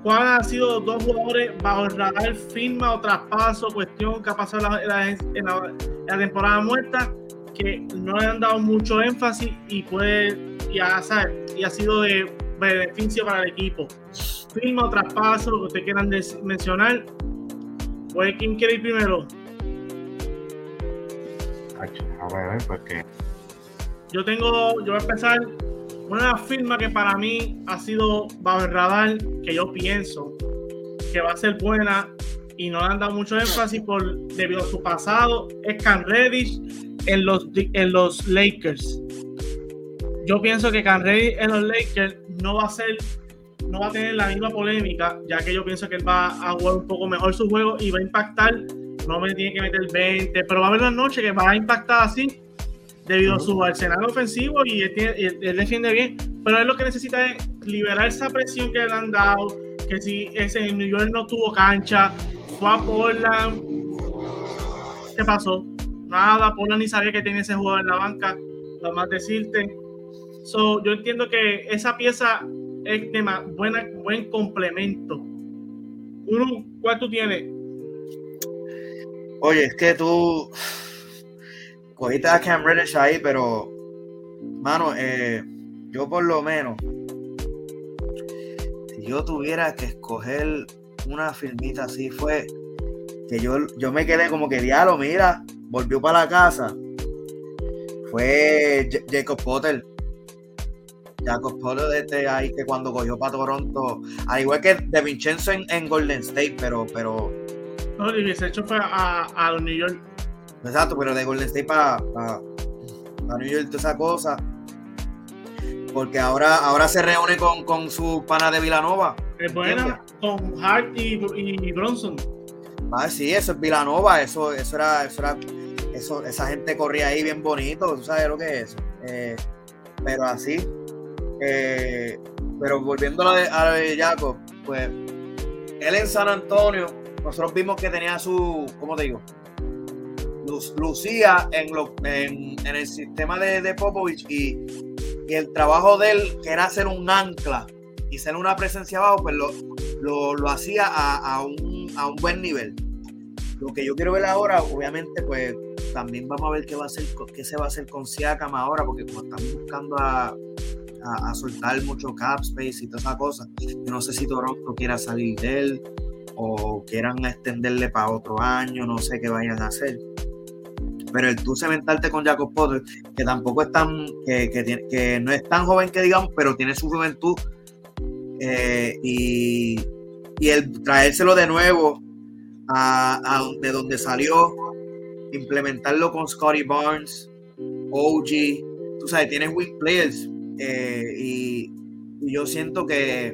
¿Cuáles han sido los dos jugadores bajo el radar, firma o traspaso, cuestión que ha pasado en la, temporada muerta, que no le han dado mucho énfasis y puede, ya y ha sido de beneficio para el equipo? Firma o traspaso, lo que ustedes quieran mencionar. Pues, ¿quién quiere ir primero? Yo tengo, yo voy a empezar una firma que para mí ha sido bajo el radar, que yo pienso que va a ser buena y no le han dado mucho énfasis por, debido a su pasado, es Can Reddish en los, en los Lakers. Yo pienso que Can Reddish en los Lakers no va a ser no va a tener la misma polémica, ya que yo pienso que él va a jugar un poco mejor su juego y va a impactar. No me tiene que meter 20, pero va a haber una noche que va a impactar así debido a su arsenal ofensivo y él, defiende bien, pero él lo que necesita es liberar esa presión que le han dado, que si ese New York no tuvo cancha, fue a Portland, ¿qué pasó? Nada, Portland ni sabía que tenía ese jugador en la banca, lo más decirte. So, yo entiendo que esa pieza es de buena, buen complemento. Uno, ¿cuál tú tienes? Oye, es que tú cogiste a Cam Reddish ahí, pero, mano, eh, yo por lo menos, si yo tuviera que escoger una filmita así, fue que yo, yo me quedé como que, diablo, mira, volvió para la casa. Fue Jacob Potter. Jacob Potter este ahí que cuando cogió para Toronto, al igual que de Vincenzo en, Golden State, pero, pero. No, de hecho fue a, a New York. Exacto, pero de Golden State para New York, toda esa cosa. Porque ahora, ahora se reúne con, con su pana de Villanova. Es buena, con Hart y, Bronson. Ah, sí, eso es Villanova, eso, eso era, eso era, eso, esa gente corría ahí bien bonito, tú sabes lo que es eso. Eh, pero así, eh, pero volviendo a de, Jacob, pues él en San Antonio, nosotros vimos que tenía su, ¿cómo te digo? Lucía en, lo, el sistema de, Popovich y, el trabajo de él, que era ser un ancla y ser una presencia abajo, pues lo, lo, hacía a, un, a, un, buen nivel. Lo que yo quiero ver ahora, obviamente, pues también vamos a ver qué va a qué se va a hacer con Siakam ahora, porque como están buscando a, a, soltar mucho cap space y toda esa cosa, yo no sé si Toronto quiera salir de él o quieran extenderle para otro año, no sé qué vayan a hacer pero el tú cementarte con Jacob Potter, que tampoco es tan, que, que, no es tan joven que digamos, pero tiene su juventud, eh, y, y, el traérselo de nuevo a, de donde salió, implementarlo con Scotty Barnes, OG, tú sabes, tienes weak players, eh, y, yo siento que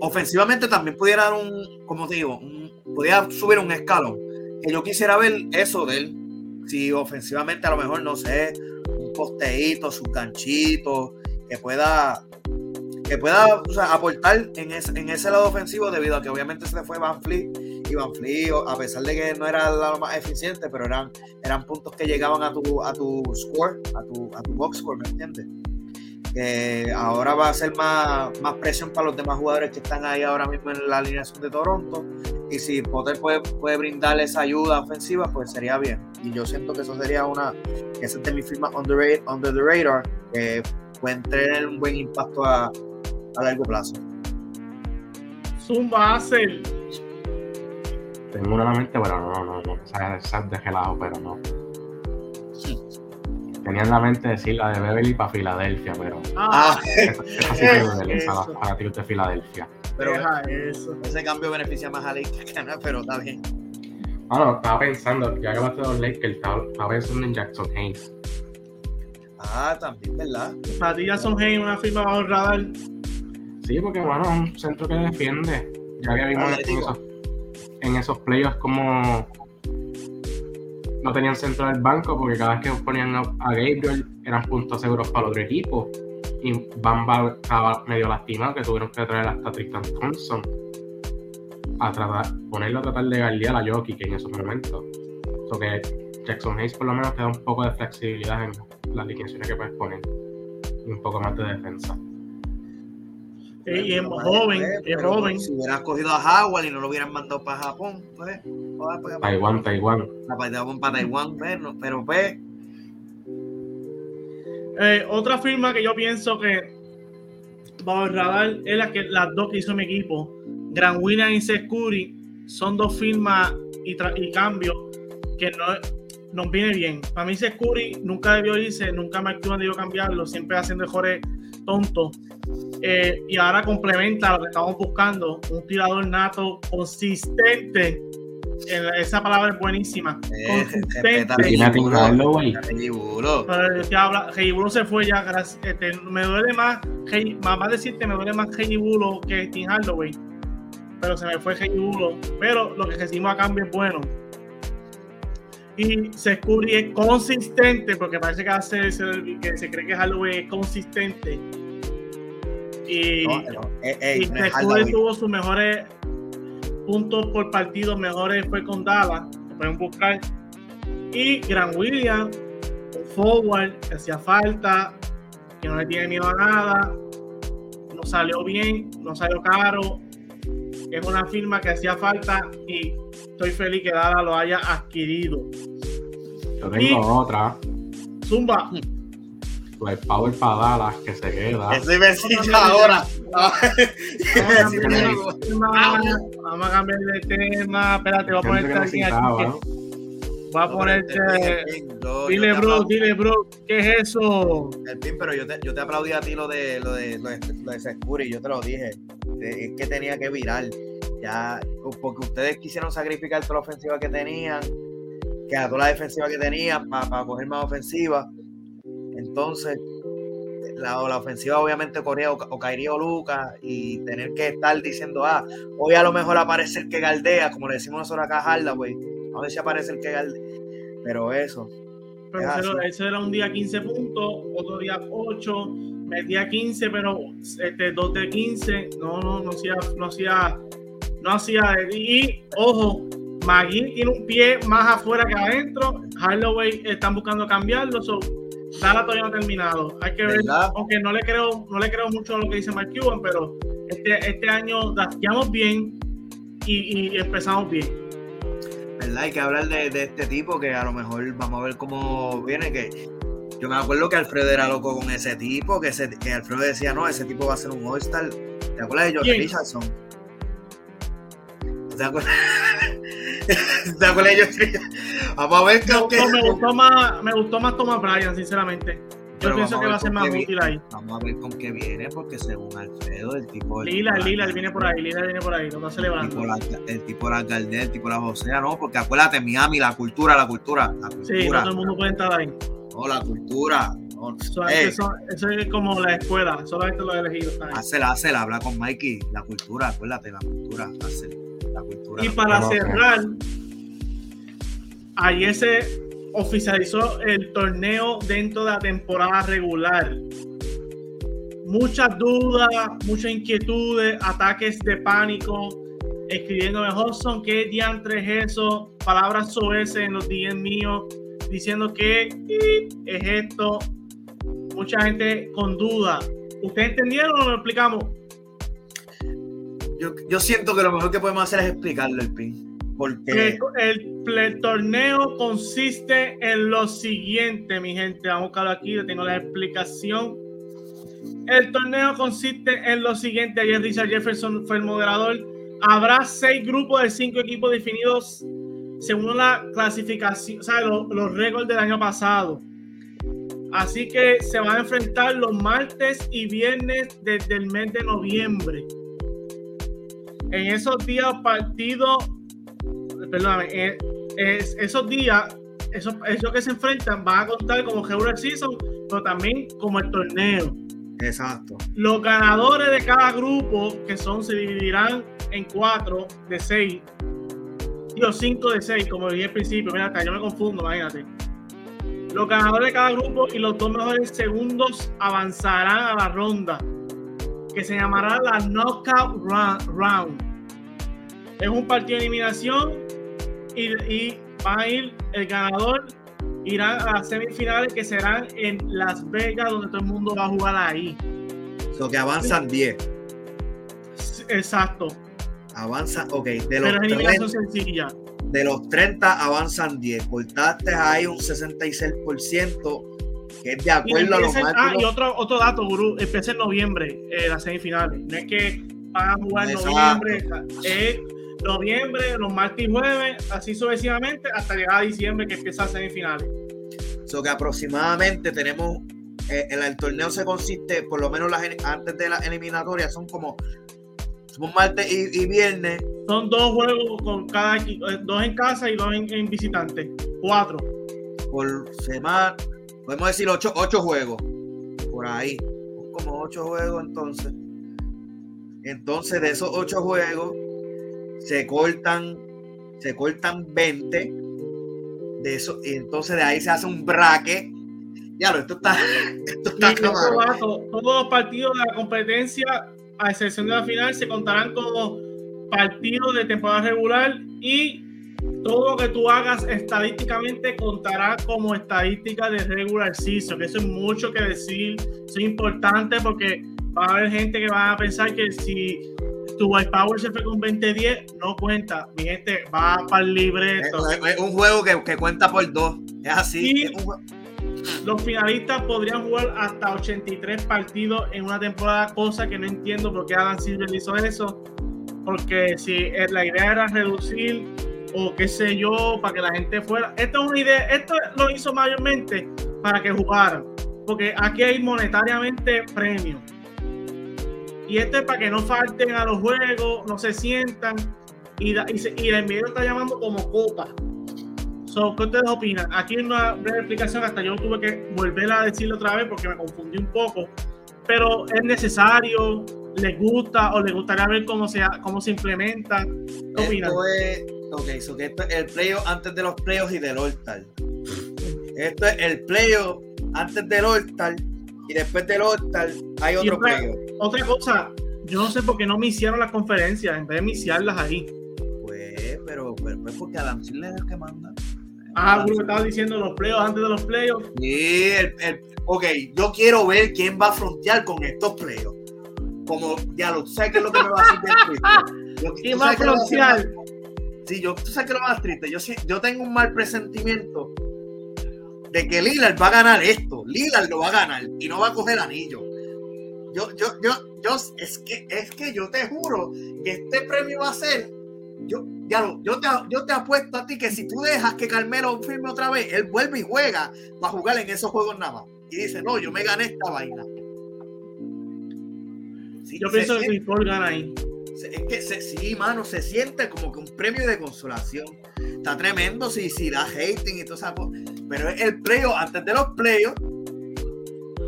ofensivamente también pudiera dar un, como te digo, un podía subir un escalón. Que yo quisiera ver eso de él. Si ofensivamente a lo mejor, no sé, un posteíto, su ganchito, que pueda que pueda aportar en ese, en ese lado ofensivo debido a que obviamente se le fue Van Fleet y Van Fleet, a pesar de que no era lo más eficiente, pero eran, eran puntos que llegaban a tu, a tu score, a tu, a tu box score, ¿me entiendes? Ahora va a ser más, más presión para los demás jugadores que están ahí ahora mismo en la alineación de Toronto. Y si Potter puede, puede brindarle esa ayuda ofensiva, pues sería bien. Y yo siento que eso sería una, que ese es de mi firma under, under the radar, que pueden tener un buen impacto a, a largo plazo. Zumba hace. Tengo una mente, pero no, no, no. Esa, esa de gelado, pero no. Tenía en la mente decir la de Beverly para Filadelfia, pero. Ah, esa, sí que duele para, ti de Filadelfia. Pero eso. ese cambio beneficia más a Lakers que nada, pero está bien. Bueno, estaba pensando, ya que vas a los Lakers, estaba, estaba pensando en Jackson Hayes. Ah, también, ¿verdad? Para ti Jackson Hayes, una firma bajo el radar. Sí, porque bueno, es un centro que defiende. Ya vimos en esos, en esos playoffs como no tenían centro del banco porque cada vez que ponían a Gabriel eran puntos seguros para el otro equipo. Y Bamba estaba medio lastimado que tuvieron que traer hasta Tristan Thompson a tratar, ponerlo a tratar de guardiar a Jokic en esos momentos. So que Jackson Hayes por lo menos te da un poco de flexibilidad en las alineaciones que puedes poner y un poco más de defensa y es joven, es joven. Si hubieras cogido a Howard y no lo hubieran mandado para Japón, pues. Taiwán, Taiwán. Para Taiwán, pero pues. Eh, otra firma que yo pienso que va a radar es la que las dos que hizo mi equipo. Gran William y Securi son dos firmas y, y cambios que no nos viene bien. Para mí Securi nunca debió irse, nunca me debió cambiarlo, siempre haciendo mejores tontos eh, y ahora complementa lo que estamos buscando, un tirador nato consistente. esa palabra es buenísima. Eh, consistente. se fue ya. Este, me duele más, más decirte, me duele más Bulo que Tim Hardaway. Pero se me fue Bulo. Pero lo que recibimos a cambio es bueno. Y se es consistente, porque parece que, hace, que se cree que Hardaway es consistente y, después tuvo sus mejores puntos por partido, mejores fue con Dallas, pueden buscar. Y Gran William, un forward que hacía falta, que no le tiene miedo a nada, no salió bien, no salió caro. Es una firma que hacía falta y estoy feliz que Dallas lo haya adquirido. Yo tengo otra. Zumba. Pues Power para Dallas, que se queda. Ese besito ahora. Vamos a cambiar de tema. Espérate, voy a ponerte aquí. Voy a ponerte. Dile, bro, dile, bro, ¿qué es eso? El pin, pero yo te, yo te aplaudí a ti lo de lo de, lo de, lo de Securi, yo te lo dije. Es que tenía que virar. Ya, porque ustedes quisieron sacrificar toda la ofensiva que tenían, que a toda la defensiva que tenían para coger más ofensiva entonces, la, la ofensiva obviamente corría o, caería o Lucas y tener que estar diciendo, ah, hoy a lo mejor aparece el que galdea, como le decimos nosotros acá a güey. A ver si aparece el que galdea. Pero eso. Pero ese era un día 15 puntos, otro día 8, metía 15, pero este, 2 de 15, no, no, no hacía, no hacía, no hacía, y ojo, Magui tiene un pie más afuera que adentro, Holloway están buscando cambiarlo, so, Dala todavía no ha terminado. Hay que ver, aunque no le creo, no le creo mucho a lo que dice Mark Cuban, pero este, este año dateamos bien y, empezamos bien. ¿Verdad? Hay que hablar de, este tipo que a lo mejor vamos a ver cómo viene. Que yo me acuerdo que Alfredo era loco con ese tipo, que, que Alfredo decía, no, ese tipo va a ser un All-Star. ¿Te acuerdas de George Richardson? ¿Te acuerdas? ¿Te acuerdas de George Vamos a ver me gustó, me gustó más, me gustó más Thomas Bryan, sinceramente. Yo pienso que va a ser más útil ahí. Vamos a ver con qué viene, porque según Alfredo, el tipo. Lila, Lila, él viene por ahí, Lila viene por ahí, lo está celebrando. El tipo, la, el Gardel, el tipo la Josea, no, porque acuérdate, Miami, la cultura, la cultura. La cultura. Sí, todo el mundo puede estar ahí. No, la cultura. eso, eso, es como la escuela, solamente lo he elegido. Hacela, hacela, habla con Mikey, la cultura, acuérdate, la cultura, hacela. La cultura. Y no. para no, cerrar, ayer se oficializó el torneo dentro de la temporada regular. Muchas dudas, muchas inquietudes, ataques de pánico, escribiéndome Hudson, ¿qué diantre es eso? Palabras soeces en los DM míos, diciendo que "Ip, es esto. Mucha gente con duda. ¿Ustedes entendieron o lo explicamos? Yo, yo siento que lo mejor que podemos hacer es explicarlo el pin. El, torneo consiste en lo siguiente, mi gente. Vamos a buscarlo aquí, le tengo la explicación. El torneo consiste en lo siguiente. Ayer Richard Jefferson fue el moderador. Habrá seis grupos de cinco equipos definidos según la clasificación, o sea, lo- los récords del año pasado. Así que se van a enfrentar los martes y viernes desde el mes de noviembre. En esos días partidos perdóname, eh, es- esos días, esos, esos que se enfrentan van a contar como regular season, pero también como el torneo. Exacto. Los ganadores de cada grupo, que son, se dividirán en cuatro de seis, o cinco de seis, como dije al principio, mira, hasta yo me confundo, imagínate. Los ganadores de cada grupo y los dos mejores segundos avanzarán a la ronda, que se llamará la Knockout Round. Es un partido de eliminación y, y va a ir el ganador irá a las semifinales que serán en Las Vegas, donde todo el mundo va a jugar ahí. So que avanzan 10. Exacto. Avanza, ok. De los, Pero es 30, eliminación sencilla. de los 30 avanzan 10. Cortaste ahí un 66%, que es de acuerdo a los empieza- ah, y otro, otro dato, Guru, empieza en noviembre eh, las semifinales. No es que van a jugar en noviembre, es noviembre, los martes y jueves, así sucesivamente, hasta llegar a diciembre que empieza las semifinales. So que aproximadamente tenemos. eh, el, el torneo se consiste, por lo menos las, antes de la eliminatoria, son como. Son martes y, y viernes. Son dos juegos con cada eh, dos en casa y dos en, en visitante. Cuatro. por semana, podemos decir ocho, ocho juegos, por ahí, Son como ocho juegos entonces. Entonces de esos ocho juegos se cortan, se cortan 20 de eso, y entonces de ahí se hace un bracket. Ya lo, esto está, esto está todos los partidos de la competencia, a excepción de la final, se contarán como partidos de temporada regular y todo lo que tú hagas estadísticamente contará como estadística de regular season. Eso es mucho que decir, eso es importante porque va a haber gente que va a pensar que si tu white power se fue con 20-10, no cuenta. Mi gente va para el libreto. Es, es un juego que, que cuenta por dos. Es así. Es un Los finalistas podrían jugar hasta 83 partidos en una temporada, cosa que no entiendo por qué Adam Silver hizo eso. Porque si eh, la idea era reducir o qué sé yo, para que la gente fuera. Esto es una idea, esto lo hizo mayormente para que jugaran. Porque aquí hay monetariamente premios. Y esto es para que no falten a los juegos, no se sientan. Y, da- y, se- está llamando como copa. So, ¿Qué ustedes opinan? Aquí una breve explicación, hasta yo tuve que volver a decirlo otra vez porque me confundí un poco. Pero es necesario, les gusta o les gustaría ver cómo se, cómo se implementa. ¿Qué opinan? Esto es, ok, so que esto es el playoff antes de los playoffs y del All-Star. Esto es el playoff antes del All-Star y después del All-Star hay otro otra-. Otra cosa, yo no sé por qué no me hicieron las conferencias en vez de me hiciarlas ahí. Pues, pero, pero pues porque Adam Silver es el que manda. Ah, Bruno estaba diciendo los playoffs antes de los playoffs. Sí, el, el- ok, yo quiero ver quién va a frontear con estos playoffs. Como, ya lo, tú sabes qué es lo que me va a hacer ¿Quién tú va a que frontear? Sí, yo, tú sabes que lo más triste. Yo, yo tengo un mal presentimiento de que Lillard va a ganar esto. Lillard lo va a ganar y no va a coger anillo. Yo, yo, yo, yo, es que, es que yo te juro que este premio va a ser. Yo, ya lo, yo te, yo te apuesto a ti que si tú dejas que Carmelo firme otra vez, él vuelve y juega para jugar en esos juegos nada más. Y dice, no, yo me gané esta vaina. Sí, Yo pienso que Chris Paul gana ahí. Es que sí, mano, se siente como que un premio de consolación. Está tremendo si, si da hating y toda esa cosa. Pero es el playoff, antes de los playoffs,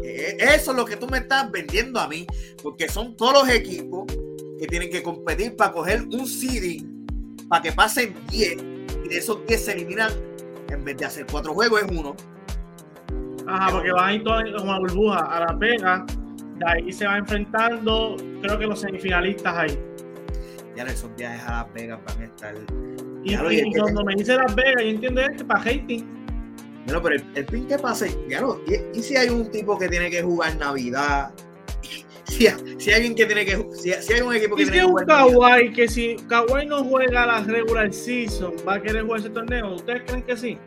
eh, eso es lo que tú me estás vendiendo a mí. Porque son todos los equipos que tienen que competir para coger un seeding para que pasen 10 y de esos 10 se eliminan, en vez de hacer cuatro juegos, es uno. Ajá, porque van a ir todas como burbuja a Las Vegas, de ahí se va enfrentando, creo que los semifinalistas ahí. Ya esos viajes a Las Vegas van a estar. Y, y, cuando me dice Las Vegas, yo entiendo este para hating. Bueno, pero el, el pin que pase, ya no, y, y si hay un tipo que tiene que jugar Navidad, si, si, hay alguien que tiene que si, si hay un equipo que ¿Y tiene si que un jugar Kawhi que si Kawhi no juega la regular season va a querer jugar ese torneo ¿ustedes creen que sí?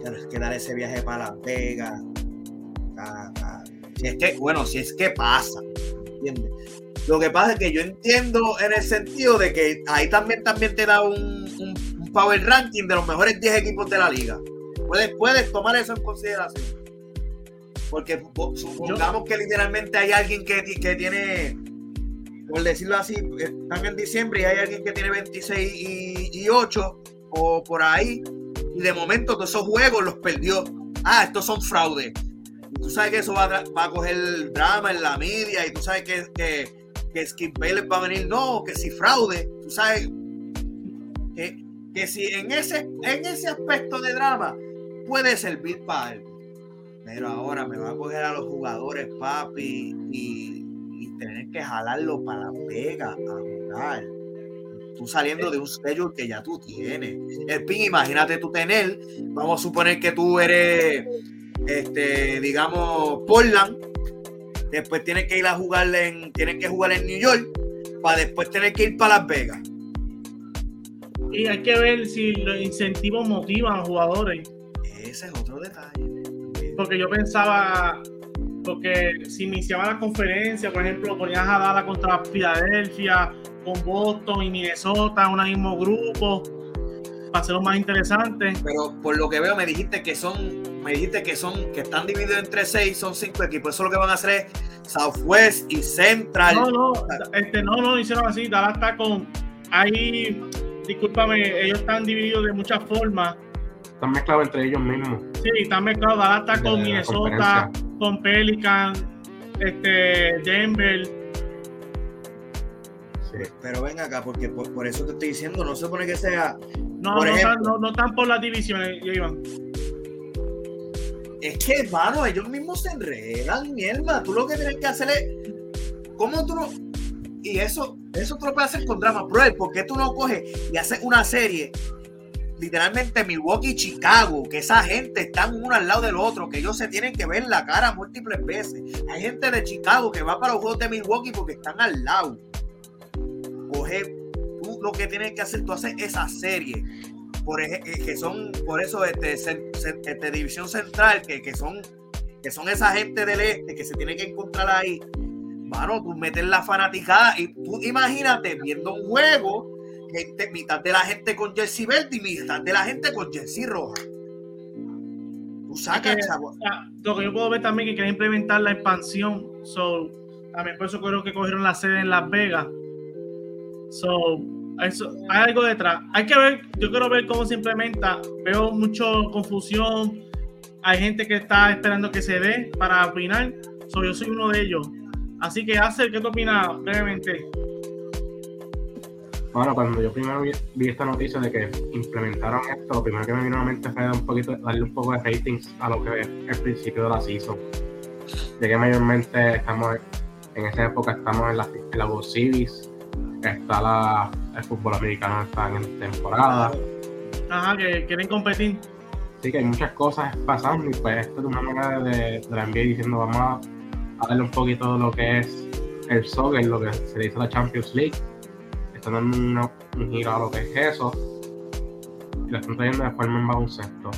tienes que dar ese viaje para Las Vegas si es que bueno si es que pasa ¿entiendes? Lo que pasa es que yo entiendo en el sentido de que ahí también también te da un, un, un power ranking de los mejores 10 equipos de la liga puedes, puedes tomar eso en consideración porque supongamos que literalmente hay alguien que, que tiene, por decirlo así, están en diciembre y hay alguien que tiene 26 y, y 8 o por ahí, y de momento todos esos juegos los perdió. Ah, estos son fraudes. Y tú sabes que eso va a, va a coger drama en la media y tú sabes que, que, que Skip Bayless va a venir, no, que si fraude, tú sabes que, que si en ese, en ese aspecto de drama puede servir para algo pero ahora me va a coger a los jugadores, papi, y, tener que jalarlo para Las Vegas a jugar. Tú saliendo de un schedule que ya tú tienes. El pin, imagínate tú tener, vamos a suponer que tú eres, este, digamos, Portland, después tienes que ir a jugar en, tienes que jugar en New York, para después tener que ir para Las Vegas. Y hay que ver si los incentivos motivan a los jugadores. Ese es otro detalle porque yo pensaba, porque si iniciaba la conferencia, por ejemplo, ponías a Dallas contra Filadelfia, con Boston y Minnesota, un mismo grupo, para hacerlo más interesante. Pero por lo que veo, me dijiste que son, me dijiste que son, que están divididos entre seis, son cinco equipos. Eso lo que van a hacer es Southwest y Central. No, no, este, no, no hicieron así. Dallas está con, ahí, discúlpame, ellos están divididos de muchas formas están mezclados entre ellos mismos. Sí, están mezclados. Dallas está con Minnesota, con Pelican, este, Denver. Sí. Pero ven acá, porque por, por, eso te estoy diciendo, no se supone que sea. No, por no, ejemplo, no, no, están por las divisiones, Iván. Es que, hermano, ellos mismos se enredan, mierda. Tú lo que tienes que hacer es. ¿Cómo tú no.? Y eso, eso tú lo puedes hacer con drama. Bro, ¿por qué tú no coges y haces una serie literalmente Milwaukee y Chicago, que esa gente están uno al lado del otro, que ellos se tienen que ver la cara múltiples veces. Hay gente de Chicago que va para los juegos de Milwaukee porque están al lado. Tú lo que tienes que hacer, tú haces esa serie, por ejemplo, que son, por eso, este, este División Central, que, que, son, que son esa gente del este que se tiene que encontrar ahí. Mano, tú metes la fanaticada y tú imagínate viendo un juego gente, mitad de la gente con jersey verde y mitad de la gente con jersey roja. Tú sacas, chavo. Lo que yo puedo ver también es que quieren implementar la expansión. So, también por eso creo que cogieron la sede en Las Vegas. So, eso, hay algo detrás. Hay que ver, yo quiero ver cómo se implementa. Veo mucha confusión. Hay gente que está esperando que se dé para opinar. So, yo soy uno de ellos. Así que, hace ¿qué tú opinas brevemente? Bueno, cuando yo primero vi, esta noticia de que implementaron esto, lo primero que me vino a la mente fue un poquito, darle un poco de ratings a lo que es el principio de la season. Ya que mayormente estamos en esa época estamos en la, en la World está la, el fútbol americano está en temporada. Ajá, que quieren competir. Sí, que hay muchas cosas pasando y pues esto es una manera de, de la NBA diciendo vamos a, a darle un poquito de lo que es el soccer, lo que se le dice la Champions League están dando una, un giro a lo que es eso y lo están trayendo de forma en baloncesto.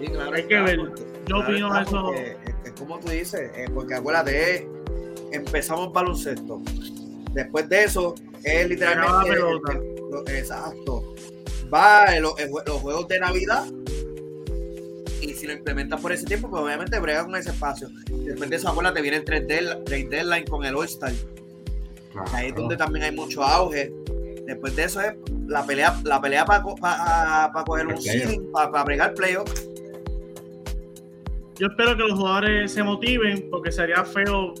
Sí, claro, Hay que ver. Yo opino claro, eso. porque, Es como tú dices, eh, porque acuérdate, empezamos baloncesto. Después de eso, es literalmente. Era la pelota. el- lo- exacto. Va en en los juegos de Navidad. Y si lo implementas por ese tiempo, pues obviamente brega con ese espacio. Después de eso, acuérdate, viene el 3 deadline, trade deadline con el All-Star. Claro. Ahí es donde también hay mucho auge. Después de eso es la pelea, la pelea para coger un El playoff. seeding, para bregar playoff. Yo espero que los jugadores se motiven porque sería feo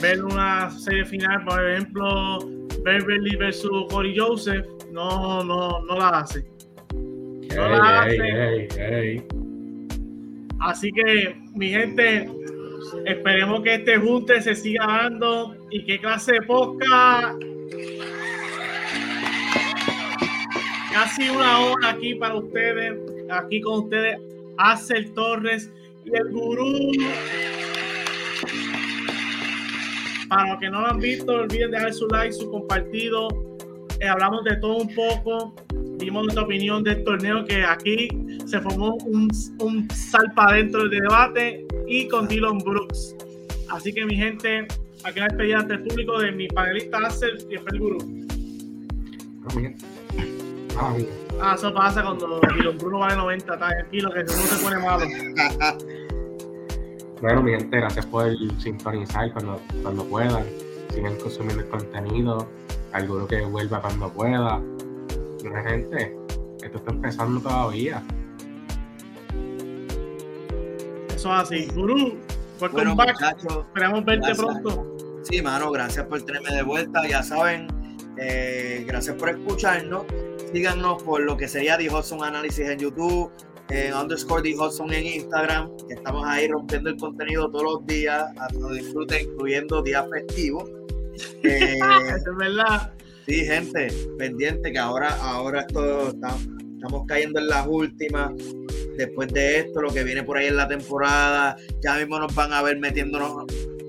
ver una serie final, por ejemplo, Beverly versus Corey Joseph, no, no, no la hace. No la hace. Así que, mi gente, esperemos que este junte se siga dando y qué clase de podcast. Casi una hora aquí para ustedes, aquí con ustedes, Axel Torres y el gurú. Para los que no lo han visto, no olviden dejar su like, su compartido. Eh, hablamos de todo un poco. Dimos nuestra opinión del torneo que aquí se formó un, un salpa dentro del debate y con Dylan Brooks. Así que mi gente, aquí la despedida ante el público de mi panelista Axel y el gurú. Ah, mira. Ah. Ah, eso pasa cuando Dylan Bruno vale 90, está tranquilo que uno se pone malo. Bueno, mi gente, gracias por sintonizar cuando, cuando puedan. Sigan consumiendo el contenido. Alguno que vuelva cuando pueda. Gente, esto está empezando todavía. Eso es así. Gurú, welcome Bueno, back. muchachos, Esperamos verte gracias. pronto. sí, mano, gracias por tenerme de vuelta. Ya saben, eh, gracias por escucharnos. Síganos por lo que sería The Hudson Análisis en YouTube, eh, underscore The Hudson en Instagram, que estamos ahí rompiendo el contenido todos los días, a lo disfruten, incluyendo días festivos. Eh, es verdad. Sí, gente, pendiente que ahora, ahora esto está- estamos cayendo en las últimas. Después de esto, lo que viene por ahí en la temporada, ya mismo nos van a ver metiéndonos,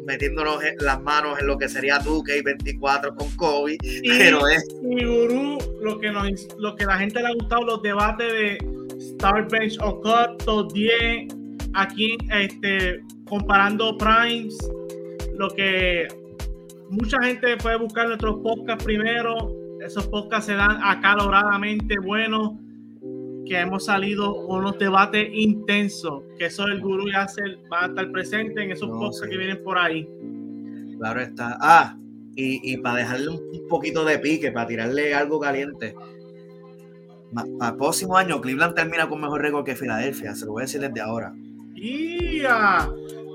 metiéndonos en las manos en lo que sería 2K24 con Kobe. Y, Pero es y Gurú, lo que, nos, lo que la gente le ha gustado, los debates de Star Bench o Cut, top 10, aquí este, comparando primes, lo que mucha gente puede buscar nuestros podcasts primero. Esos podcasts se dan acaloradamente buenos, que hemos salido con unos debates intensos, que eso el gurú y Axel van a estar presentes en esos podcasts que vienen por ahí. Claro está. Ah, y, y para dejarle un, un poquito de pique, para tirarle algo caliente. Para el próximo año, Cleveland termina con mejor récord que Filadelfia. Se lo voy a decir desde ahora.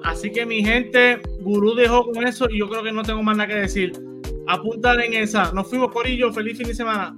Así que mi gente, Gurú dejó con eso y yo creo que no tengo más nada que decir. Apúntale en esa. Nos fuimos, Corillo. Feliz fin de semana.